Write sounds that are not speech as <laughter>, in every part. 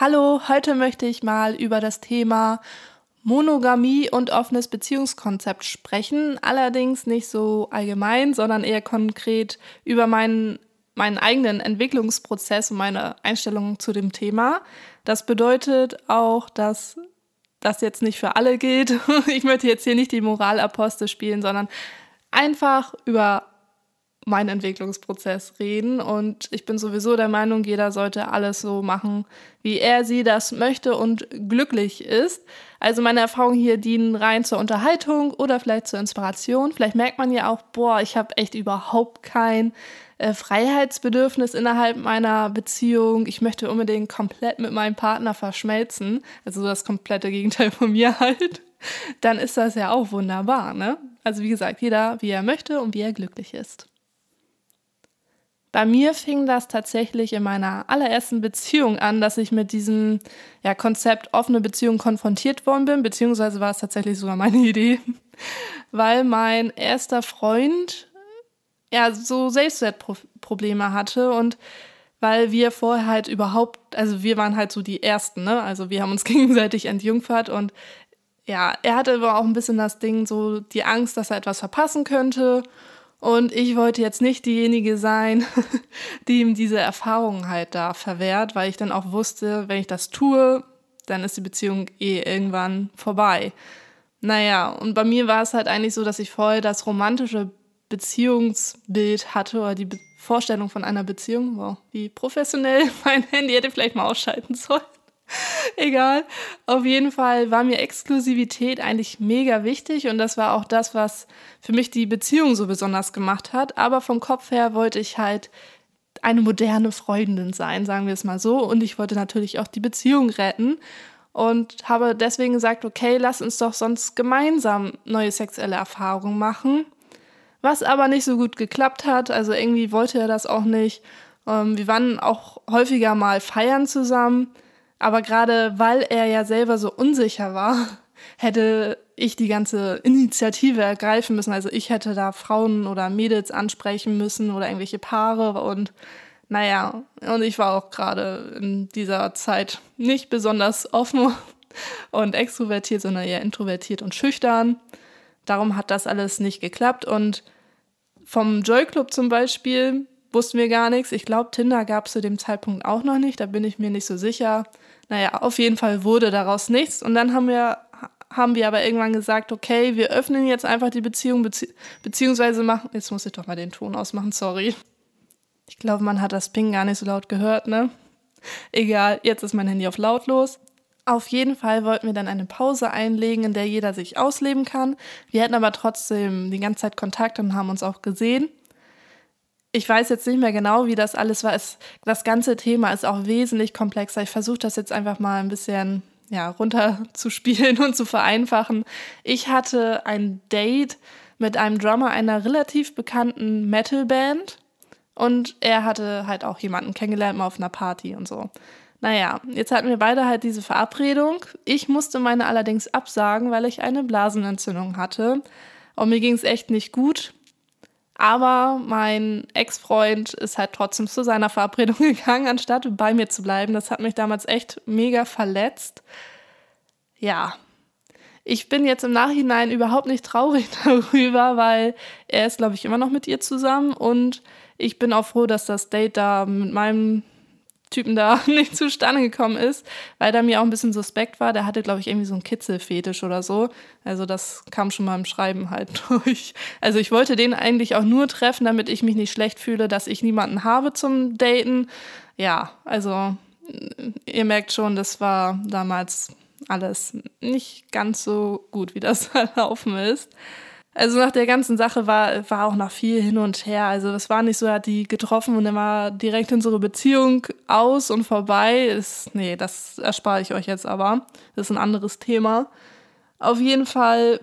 Hallo, heute möchte ich mal über das Thema Monogamie und offenes Beziehungskonzept sprechen. Allerdings nicht so allgemein, sondern eher konkret über meinen, meinen eigenen Entwicklungsprozess und meine Einstellung zu dem Thema. Das bedeutet auch, dass das jetzt nicht für alle gilt. <laughs> Ich möchte jetzt hier nicht die Moralapostel spielen, sondern einfach über meinen Entwicklungsprozess reden. Und ich bin sowieso der Meinung, jeder sollte alles so machen, wie er sie das möchte und glücklich ist. Also meine Erfahrungen hier dienen rein zur Unterhaltung oder vielleicht zur Inspiration. Vielleicht merkt man ja auch, boah, ich habe echt überhaupt kein äh, Freiheitsbedürfnis innerhalb meiner Beziehung. Ich möchte unbedingt komplett mit meinem Partner verschmelzen. Also das komplette Gegenteil von mir halt. Dann ist das ja auch wunderbar, ne? Also wie gesagt, jeder wie er möchte und wie er glücklich ist. Bei mir fing das tatsächlich in meiner allerersten Beziehung an, dass ich mit diesem ja, Konzept offene Beziehung konfrontiert worden bin, beziehungsweise war es tatsächlich sogar meine Idee, <laughs> weil mein erster Freund ja so Selbstwertprobleme hatte und weil wir vorher halt überhaupt, also wir waren halt so die Ersten, ne? Also wir haben uns <laughs> gegenseitig entjungfert und ja, er hatte aber auch ein bisschen das Ding, so die Angst, dass er etwas verpassen könnte und ich wollte jetzt nicht diejenige sein, <laughs> die ihm diese Erfahrung halt da verwehrt, weil ich dann auch wusste, wenn ich das tue, dann ist die Beziehung eh irgendwann vorbei. Naja, und bei mir war es halt eigentlich so, dass ich vorher das romantische Beziehungsbild hatte oder die Be Vorstellung von einer Beziehung. Wow, wie professionell <laughs> mein Handy hätte vielleicht mal ausschalten sollen. <laughs> Egal. Auf jeden Fall war mir Exklusivität eigentlich mega wichtig und das war auch das, was für mich die Beziehung so besonders gemacht hat. Aber vom Kopf her wollte ich halt eine moderne Freundin sein, sagen wir es mal so. Und ich wollte natürlich auch die Beziehung retten und habe deswegen gesagt, okay, lass uns doch sonst gemeinsam neue sexuelle Erfahrungen machen. Was aber nicht so gut geklappt hat. Also irgendwie wollte er das auch nicht. Ähm, wir waren auch häufiger mal feiern zusammen aber gerade weil er ja selber so unsicher war, <laughs> hätte ich die ganze Initiative ergreifen müssen. Also ich hätte da Frauen oder Mädels ansprechen müssen oder irgendwelche Paare und naja, und ich war auch gerade in dieser Zeit nicht besonders offen <laughs> und extrovertiert, sondern eher introvertiert und schüchtern. Darum hat das alles nicht geklappt. Und vom Joy Club zum Beispiel wussten wir gar nichts. Ich glaube, Tinder gab es zu dem Zeitpunkt auch noch nicht. Da bin ich mir nicht so sicher. Naja, auf jeden Fall wurde daraus nichts. Und dann haben wir, haben wir aber irgendwann gesagt, okay, wir öffnen jetzt einfach die Beziehung, bezieh beziehungsweise machen. Jetzt muss ich doch mal den Ton ausmachen, sorry. Ich glaube, man hat das Ping gar nicht so laut gehört, ne? Egal, jetzt ist mein Handy auf lautlos. Auf jeden Fall wollten wir dann eine Pause einlegen, in der jeder sich ausleben kann. Wir hatten aber trotzdem die ganze Zeit Kontakt und haben uns auch gesehen ich weiß jetzt nicht mehr genau, wie das alles war. Es, das ganze Thema ist auch wesentlich komplexer. Ich versuche das jetzt einfach mal ein bisschen ja, runterzuspielen <laughs> und zu vereinfachen. Ich hatte ein Date mit einem Drummer einer relativ bekannten Metalband und er hatte halt auch jemanden kennengelernt mal auf einer Party und so. Naja, jetzt hatten wir beide halt diese Verabredung. Ich musste meine allerdings absagen, weil ich eine Blasenentzündung hatte. Und mir ging es echt nicht gut. Aber mein Ex-Freund ist halt trotzdem zu seiner Verabredung <laughs> gegangen, anstatt bei mir zu bleiben. Das hat mich damals echt mega verletzt. Ja, ich bin jetzt im Nachhinein überhaupt nicht traurig <laughs> darüber, weil er ist, glaube ich, immer noch mit ihr zusammen und ich bin auch froh, dass das Date da mit meinem Typen da <laughs> nicht zustande gekommen ist, weil der mir auch ein bisschen suspekt war. Der hatte, glaube ich, irgendwie so einen Kitzelfetisch oder so. Also das kam schon mal im Schreiben halt <laughs> durch. Also ich wollte den eigentlich auch nur treffen, damit ich mich nicht schlecht fühle, dass ich niemanden habe zum Daten. Ja, also ihr merkt schon, das war damals alles nicht ganz so gut, wie das <laughs> verlaufen ist. Also nach der ganzen Sache war, war auch noch viel hin und her. Also es war nicht so, er hat die getroffen und dann war direkt unsere Beziehung aus und vorbei. Ist, nee, das erspare ich euch jetzt aber. Das ist ein anderes Thema. Auf jeden Fall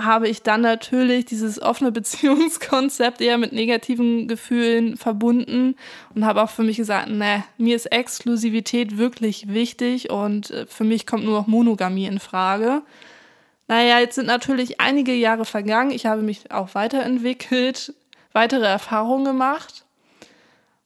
habe ich dann natürlich dieses offene <laughs> Beziehungskonzept eher mit negativen Gefühlen verbunden und habe auch für mich gesagt, ne, mir ist Exklusivität wirklich wichtig und äh, für mich kommt nur noch Monogamie in Frage. Naja, jetzt sind natürlich einige Jahre vergangen. Ich habe mich auch weiterentwickelt, weitere Erfahrungen gemacht.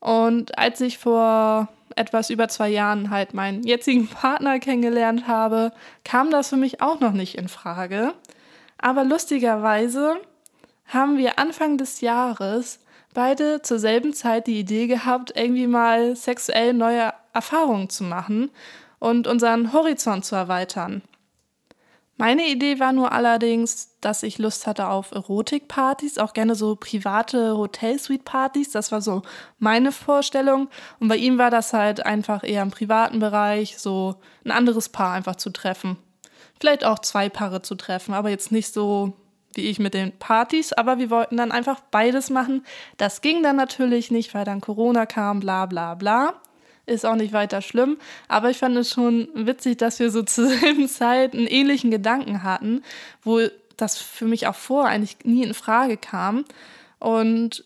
Und als ich vor etwas über zwei Jahren halt meinen jetzigen <laughs> Partner kennengelernt habe, kam das für mich auch noch nicht in Frage. Aber lustigerweise haben wir Anfang des Jahres beide zur selben Zeit die Idee gehabt, irgendwie mal sexuell neue Erfahrungen zu machen und unseren Horizont zu erweitern. Meine Idee war nur allerdings, dass ich Lust hatte auf Erotikpartys, auch gerne so private Hotelsuite-Partys. Das war so meine Vorstellung. Und bei ihm war das halt einfach eher im privaten Bereich, so ein anderes Paar einfach zu treffen. Vielleicht auch zwei Paare zu treffen, aber jetzt nicht so wie ich mit den Partys, aber wir wollten dann einfach beides machen. Das ging dann natürlich nicht, weil dann Corona kam, bla bla bla ist auch nicht weiter schlimm. Aber ich fand es schon witzig, dass wir so zur selben Zeit einen ähnlichen Gedanken hatten, wo das für mich auch vor eigentlich nie in Frage kam. Und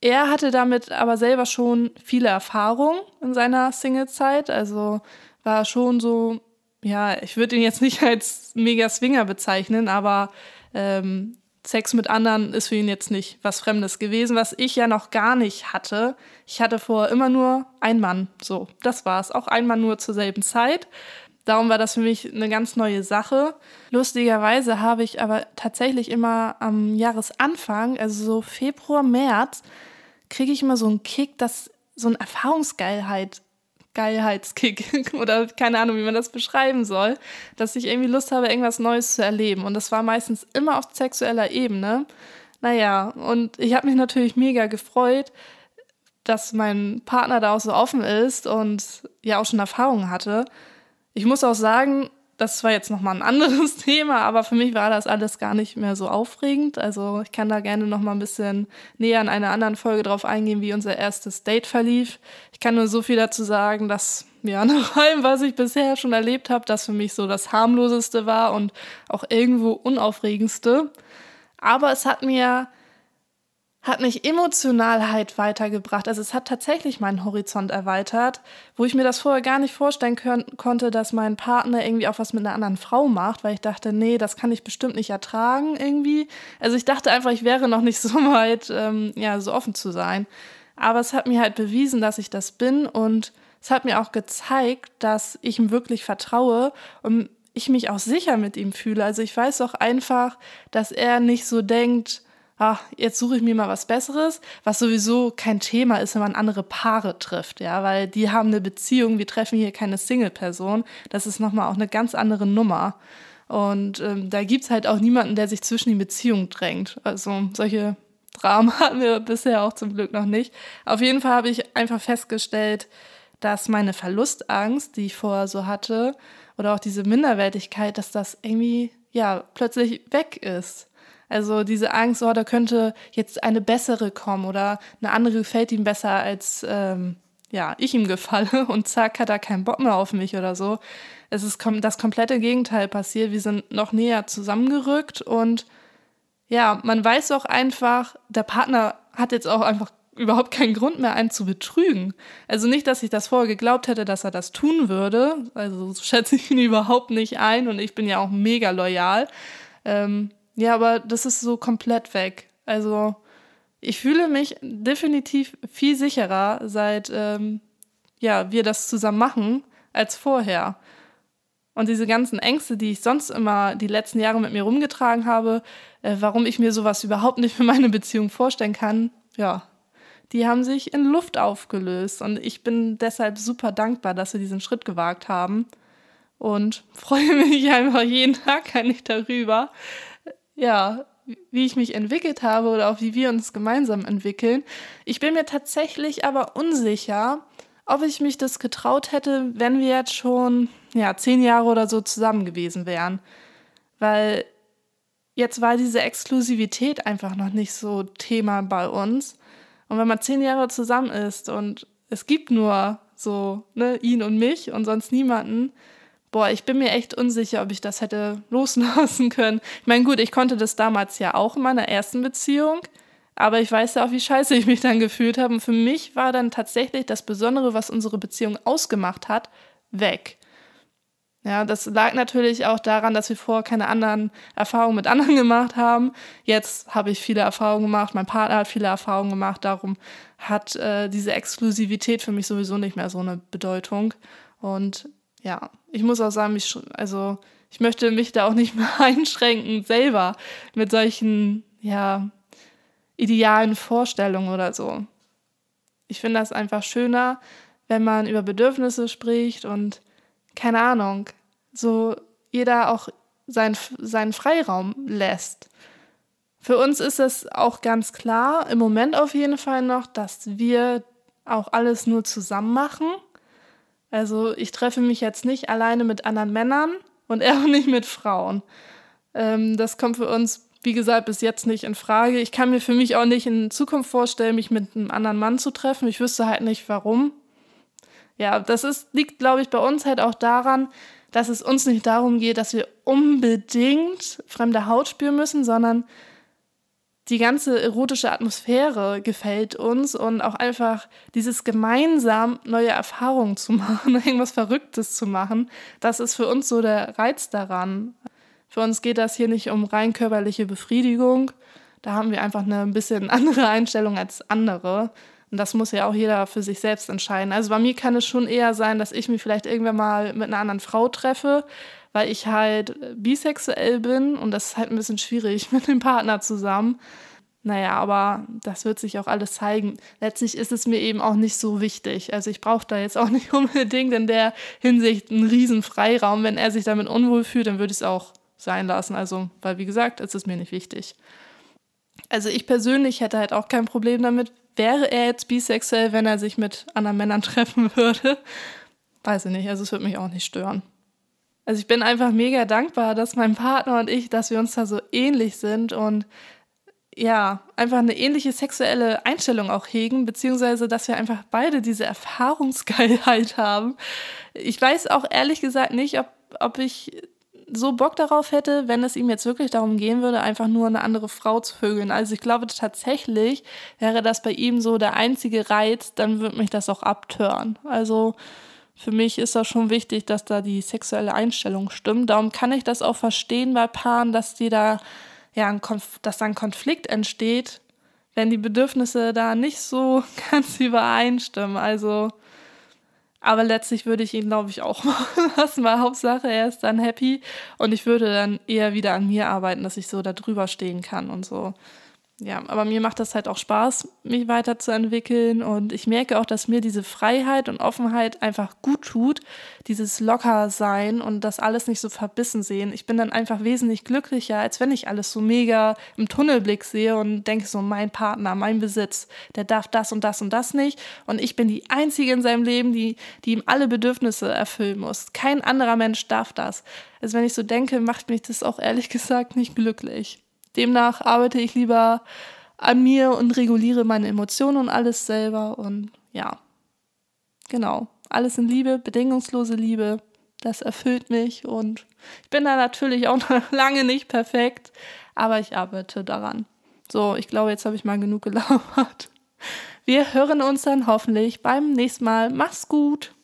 er hatte damit aber selber schon viele Erfahrungen in seiner Single-Zeit. Also war schon so, ja, ich würde ihn jetzt nicht als mega Swinger bezeichnen, aber ähm, Sex mit anderen ist für ihn jetzt nicht was Fremdes gewesen, was ich ja noch gar nicht hatte. Ich hatte vor immer nur ein Mann. So, das war's. Auch ein Mann nur zur selben Zeit. Darum war das für mich eine ganz neue Sache. Lustigerweise habe ich aber tatsächlich immer am Jahresanfang, also so Februar, März, kriege ich immer so einen Kick, dass so eine Erfahrungsgeilheit Geilheitskick <laughs> oder keine Ahnung, wie man das beschreiben soll, dass ich irgendwie Lust habe, irgendwas Neues zu erleben. Und das war meistens immer auf sexueller Ebene. Naja, und ich habe mich natürlich mega gefreut, dass mein Partner da auch so offen ist und ja auch schon Erfahrungen hatte. Ich muss auch sagen, das war jetzt nochmal ein anderes <laughs> Thema, aber für mich war das alles gar nicht mehr so aufregend. Also ich kann da gerne nochmal ein bisschen näher in einer anderen Folge drauf eingehen, wie unser erstes Date verlief. Ich kann nur so viel dazu sagen, dass ja, <laughs> nach allem, was ich bisher schon erlebt habe, das für mich so das harmloseste war und auch irgendwo unaufregendste. Aber es hat mir hat mich emotional halt weitergebracht. Also es hat tatsächlich meinen Horizont erweitert, wo ich mir das vorher gar nicht vorstellen konnte, dass mein Partner irgendwie auch was mit einer anderen Frau macht, weil ich dachte, nee, das kann ich bestimmt nicht ertragen irgendwie. Also ich dachte einfach, ich wäre noch nicht <laughs> so weit, ähm, ja, so offen zu sein. Aber es hat mir halt bewiesen, dass ich das bin und es hat mir auch gezeigt, dass ich ihm wirklich vertraue und ich mich auch sicher mit ihm fühle. Also ich weiß auch einfach, dass er nicht so denkt, ach, jetzt suche ich mir mal was Besseres, was sowieso kein Thema ist, wenn man andere Paare trifft, ja, weil die haben eine Beziehung, wir treffen hier keine Single-Person, das ist nochmal auch eine ganz andere Nummer. Und ähm, da es halt auch niemanden, der sich zwischen die Beziehungen drängt. Also solche Dramen <laughs> hatten wir bisher auch zum Glück noch nicht. Auf jeden Fall habe ich einfach festgestellt, dass meine Verlustangst, die ich vorher so hatte, oder auch diese Minderwertigkeit, dass das irgendwie ja plötzlich weg ist. Also diese Angst, oh, da könnte jetzt eine bessere kommen oder eine andere gefällt ihm besser als ähm, ja, ich ihm gefalle <laughs> und zack, hat er keinen Bock mehr auf mich oder so. Es ist das komplette Gegenteil passiert. Wir sind noch näher zusammengerückt und ja, man weiß auch einfach, der Partner hat jetzt auch einfach überhaupt keinen Grund mehr, einen zu betrügen. Also nicht, dass ich das vorher geglaubt hätte, dass er das tun würde. Also so schätze ich ihn <laughs> überhaupt nicht ein und ich bin ja auch mega loyal. Ähm, ja, aber das ist so komplett weg. Also ich fühle mich definitiv viel sicherer, seit ähm, ja, wir das zusammen machen, als vorher. Und diese ganzen Ängste, die ich sonst immer die letzten Jahre mit mir rumgetragen habe, äh, warum ich mir sowas überhaupt nicht für meine Beziehung vorstellen kann, ja, die haben sich in Luft aufgelöst. Und ich bin deshalb super dankbar, dass wir diesen Schritt gewagt haben. Und <laughs> freue mich einfach jeden Tag eigentlich darüber, ja, wie ich mich entwickelt habe oder auch wie wir uns gemeinsam entwickeln. Ich bin mir tatsächlich aber unsicher, ob ich mich das getraut hätte, wenn wir jetzt schon ja, zehn Jahre oder so zusammen gewesen wären. Weil jetzt war diese Exklusivität einfach noch nicht so Thema bei uns. Und wenn man zehn Jahre zusammen ist und es gibt nur so ne, ihn und mich und sonst niemanden, boah, ich bin mir echt unsicher, ob ich das hätte loslassen <laughs> können. Ich meine, gut, ich konnte das damals ja auch in meiner ersten Beziehung, aber ich weiß ja auch, wie scheiße ich mich dann gefühlt habe. Und für mich war dann tatsächlich das Besondere, was unsere Beziehung ausgemacht hat, weg. Ja, das lag natürlich auch daran, dass wir vorher keine anderen Erfahrungen mit anderen <laughs> gemacht haben. Jetzt habe ich viele Erfahrungen gemacht, mein Partner hat viele Erfahrungen gemacht, darum hat äh, diese Exklusivität für mich sowieso nicht mehr so eine Bedeutung. Und ja, ich muss auch sagen, ich, also ich möchte mich da auch nicht <laughs> mehr einschränken, selber mit solchen, ja, idealen Vorstellungen oder so. Ich finde das einfach schöner, wenn man über Bedürfnisse spricht und keine Ahnung, so jeder auch sein, seinen Freiraum lässt. Für uns ist es auch ganz klar, im Moment auf jeden Fall noch, dass wir auch alles nur zusammen machen. Also ich treffe mich jetzt nicht alleine mit anderen Männern und <laughs> er auch nicht mit Frauen. Ähm, das kommt für uns, wie gesagt, bis jetzt nicht in Frage. Ich kann mir für mich auch nicht in Zukunft vorstellen, mich mit einem anderen Mann zu treffen. Ich wüsste halt nicht, warum. Ja, das ist, liegt, glaube ich, bei uns halt auch daran, dass es uns nicht darum geht, dass wir unbedingt fremde Haut spüren müssen, sondern die ganze erotische Atmosphäre gefällt uns und auch einfach dieses gemeinsam neue Erfahrungen zu <laughs> machen, irgendwas Verrücktes zu machen, das ist für uns so der Reiz daran. Für uns geht das hier nicht um rein körperliche Befriedigung. Da haben wir einfach eine ein bisschen <laughs> andere Einstellung als andere. Und das muss ja auch jeder für sich selbst entscheiden. Also bei mir kann es schon eher sein, dass ich mich vielleicht irgendwann mal mit einer anderen Frau treffe, weil ich halt bisexuell bin und das ist halt ein bisschen schwierig <laughs> mit dem Partner zusammen. Naja, aber das wird sich auch alles zeigen. Letztlich ist es mir eben auch nicht so wichtig. Also ich brauche da jetzt auch <laughs> nicht unbedingt in der Hinsicht einen riesen Freiraum. Wenn er sich damit unwohl fühlt, dann würde ich es auch sein lassen. Also, weil wie gesagt, es ist mir nicht wichtig. Also ich persönlich hätte halt auch kein Problem damit, wäre er jetzt bisexuell, wenn er sich mit anderen Männern <laughs> treffen würde? Weiß ich nicht, also es würde mich auch nicht stören. Also ich bin einfach mega dankbar, dass mein Partner und ich, dass wir uns da so ähnlich sind und ja, einfach eine ähnliche sexuelle Einstellung auch hegen, beziehungsweise dass wir einfach beide diese Erfahrungsgeilheit haben. Ich weiß auch ehrlich gesagt nicht, ob, ob ich so Bock darauf hätte, wenn es ihm jetzt wirklich darum gehen würde, einfach nur eine andere Frau zu vögeln. Also ich glaube tatsächlich wäre das bei ihm so der einzige Reiz, dann würde mich das auch abtören. Also für mich ist das schon wichtig, dass da die sexuelle Einstellung stimmt. Darum kann ich das auch verstehen bei Paaren, dass die da ja ein Konf dass da ein Konflikt entsteht, wenn die Bedürfnisse da nicht so <laughs> ganz übereinstimmen. Also aber letztlich würde ich ihn, glaube ich, auch machen <laughs> lassen, weil Hauptsache er ist dann happy und ich würde dann eher wieder an mir arbeiten, dass ich so da drüber stehen kann und so ja, aber mir macht das halt auch Spaß, mich weiterzuentwickeln und ich merke auch, dass mir diese Freiheit und Offenheit einfach gut tut, dieses locker sein und das alles nicht so verbissen sehen. Ich bin dann einfach wesentlich glücklicher, als wenn ich alles so mega im Tunnelblick sehe und denke so, mein Partner, mein Besitz, der darf das und das und das nicht und ich bin die einzige in seinem Leben, die, die ihm alle Bedürfnisse erfüllen muss. Kein anderer Mensch darf das. Also wenn ich so denke, macht mich das auch ehrlich <laughs> gesagt nicht glücklich. Demnach arbeite ich lieber an mir und reguliere meine Emotionen und alles selber. Und ja, genau. Alles in Liebe, bedingungslose Liebe. Das erfüllt mich und ich bin da natürlich auch noch <laughs> lange nicht perfekt, aber ich arbeite daran. So, ich glaube, jetzt habe ich mal genug gelabert. Wir hören uns dann hoffentlich beim nächsten Mal. Mach's gut!